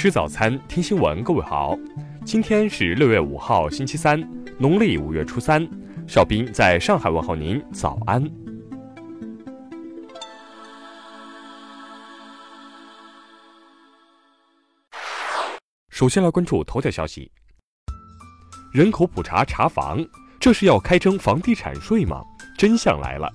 吃早餐，听新闻。各位好，今天是六月五号，星期三，农历五月初三。邵兵在上海问候您，早安。首先来关注头条消息：人口普查查房，这是要开征房地产税吗？真相来了，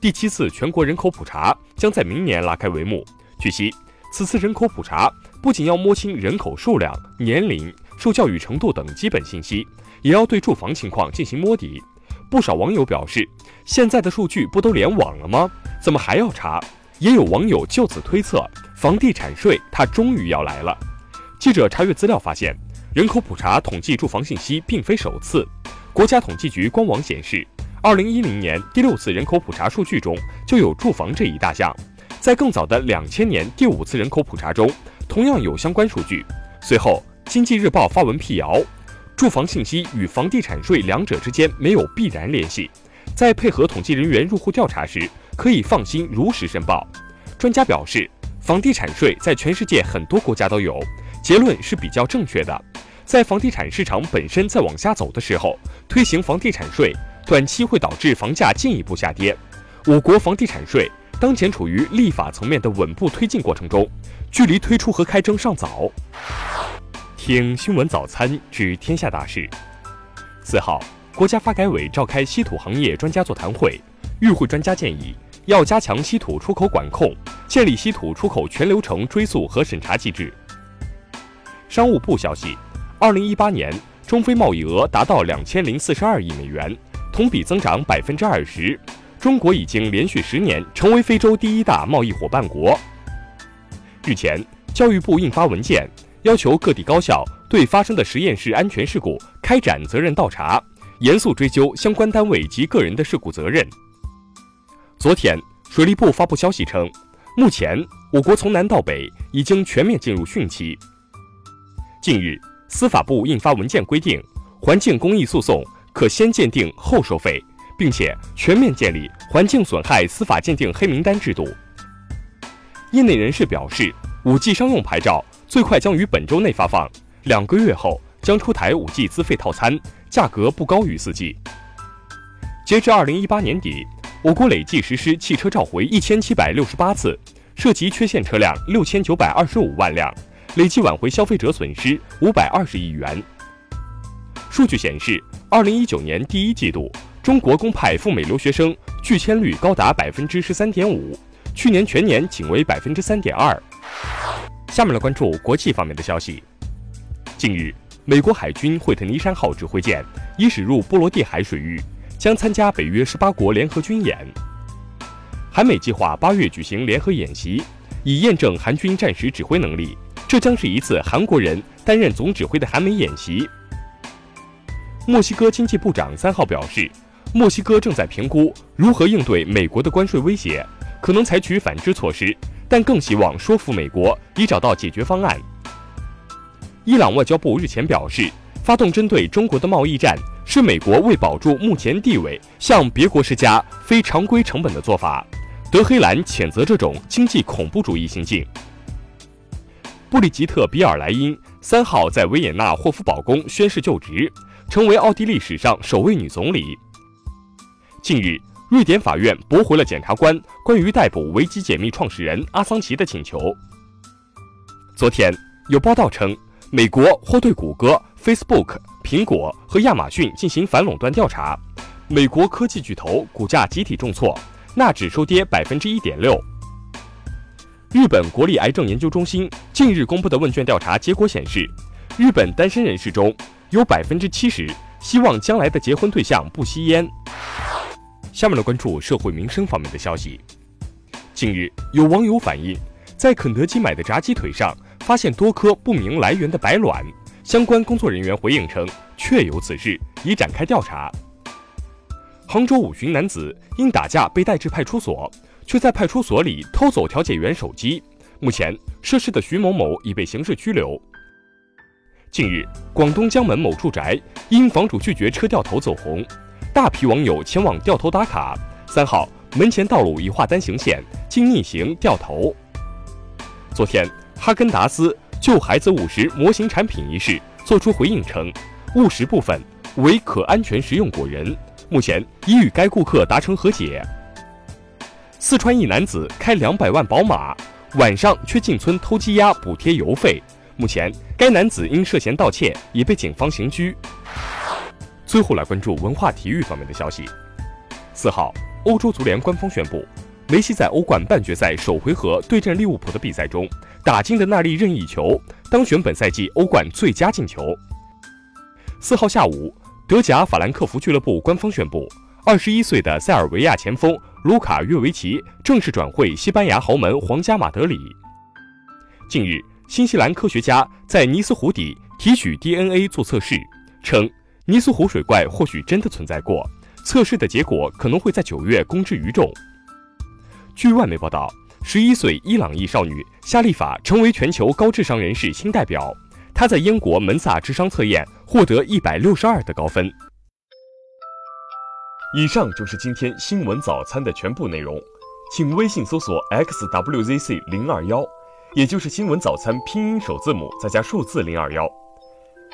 第七次全国人口普查将在明年拉开帷幕。据悉，此次人口普查不仅要摸清人口数量、年龄、受教育程度等基本信息，也要对住房情况进行摸底。不少网友表示，现在的数据不都联网了吗？怎么还要查？也有网友就此推测，房地产税它终于要来了。记者查阅资料发现，人口普查统计住房信息并非首次。国家统计局官网显示，二零一零年第六次人口普查数据中就有住房这一大项。在更早的两千年第五次人口普查中，同样有相关数据。随后，经济日报发文辟谣，住房信息与房地产税两者之间没有必然联系，在配合统计人员入户调查时，可以放心如实申报。专家表示，房地产税在全世界很多国家都有，结论是比较正确的。在房地产市场本身在往下走的时候，推行房地产税，短期会导致房价进一步下跌。我国房地产税。当前处于立法层面的稳步推进过程中，距离推出和开征尚早。听新闻早餐知天下大事。四号，国家发改委召开稀土行业专家座谈会，与会专家建议要加强稀土出口管控，建立稀土出口全流程追溯和审查机制。商务部消息，二零一八年中非贸易额达到两千零四十二亿美元，同比增长百分之二十。中国已经连续十年成为非洲第一大贸易伙伴国。日前，教育部印发文件，要求各地高校对发生的实验室安全事故开展责任倒查，严肃追究相关单位及个人的事故责任。昨天，水利部发布消息称，目前我国从南到北已经全面进入汛期。近日，司法部印发文件规定，环境公益诉讼可先鉴定后收费。并且全面建立环境损害司法鉴定黑名单制度。业内人士表示，五 G 商用牌照最快将于本周内发放，两个月后将出台五 G 资费套餐，价格不高于四 G。截至二零一八年底，我国累计实施汽车召回一千七百六十八次，涉及缺陷车辆六千九百二十五万辆，累计挽回消费者损失五百二十亿元。数据显示，二零一九年第一季度。中国公派赴美留学生拒签率高达百分之十三点五，去年全年仅为百分之三点二。下面来关注国际方面的消息。近日，美国海军惠特尼山号指挥舰已驶入波罗的海水域，将参加北约十八国联合军演。韩美计划八月举行联合演习，以验证韩军战时指挥能力。这将是一次韩国人担任总指挥的韩美演习。墨西哥经济部长三号表示。墨西哥正在评估如何应对美国的关税威胁，可能采取反制措施，但更希望说服美国以找到解决方案。伊朗外交部日前表示，发动针对中国的贸易战是美国为保住目前地位向别国施加非常规成本的做法。德黑兰谴责这种经济恐怖主义行径。布里吉特·比尔莱因三号在维也纳霍夫堡宫宣誓就职，成为奥地利史上首位女总理。近日，瑞典法院驳回了检察官关于逮捕维基解密创始人阿桑奇的请求。昨天，有报道称，美国或对谷歌、Facebook、苹果和亚马逊进行反垄断调查。美国科技巨头股价集体重挫，纳指收跌百分之一点六。日本国立癌症研究中心近日公布的问卷调查结果显示，日本单身人士中有百分之七十希望将来的结婚对象不吸烟。下面来关注社会民生方面的消息。近日，有网友反映，在肯德基买的炸鸡腿上发现多颗不明来源的白卵。相关工作人员回应称，确有此事，已展开调查。杭州五旬男子因打架被带至派出所，却在派出所里偷走调解员手机。目前，涉事的徐某某已被刑事拘留。近日，广东江门某住宅因房主拒绝车掉头走红。大批网友前往掉头打卡。三号门前道路已划单行线，经逆行掉头。昨天，哈根达斯就孩子误食模型产品一事作出回应称，误食部分为可安全食用果仁，目前已与该顾客达成和解。四川一男子开两百万宝马，晚上却进村偷鸡鸭补贴油费，目前该男子因涉嫌盗窃已被警方刑拘。最后来关注文化体育方面的消息。四号，欧洲足联官方宣布，梅西在欧冠半决赛首回合对阵利物浦的比赛中打进的那粒任意球，当选本赛季欧冠最佳进球。四号下午，德甲法兰克福俱乐部官方宣布，二十一岁的塞尔维亚前锋卢卡约维奇正式转会西班牙豪门皇家马德里。近日，新西兰科学家在尼斯湖底提取 DNA 做测试，称。尼斯湖水怪或许真的存在过，测试的结果可能会在九月公之于众。据外媒报道，十一岁伊朗裔少女夏利法成为全球高智商人士新代表。她在英国门萨智商测验获得一百六十二的高分。以上就是今天新闻早餐的全部内容，请微信搜索 xwzc 零二幺，也就是新闻早餐拼音首字母再加数字零二幺。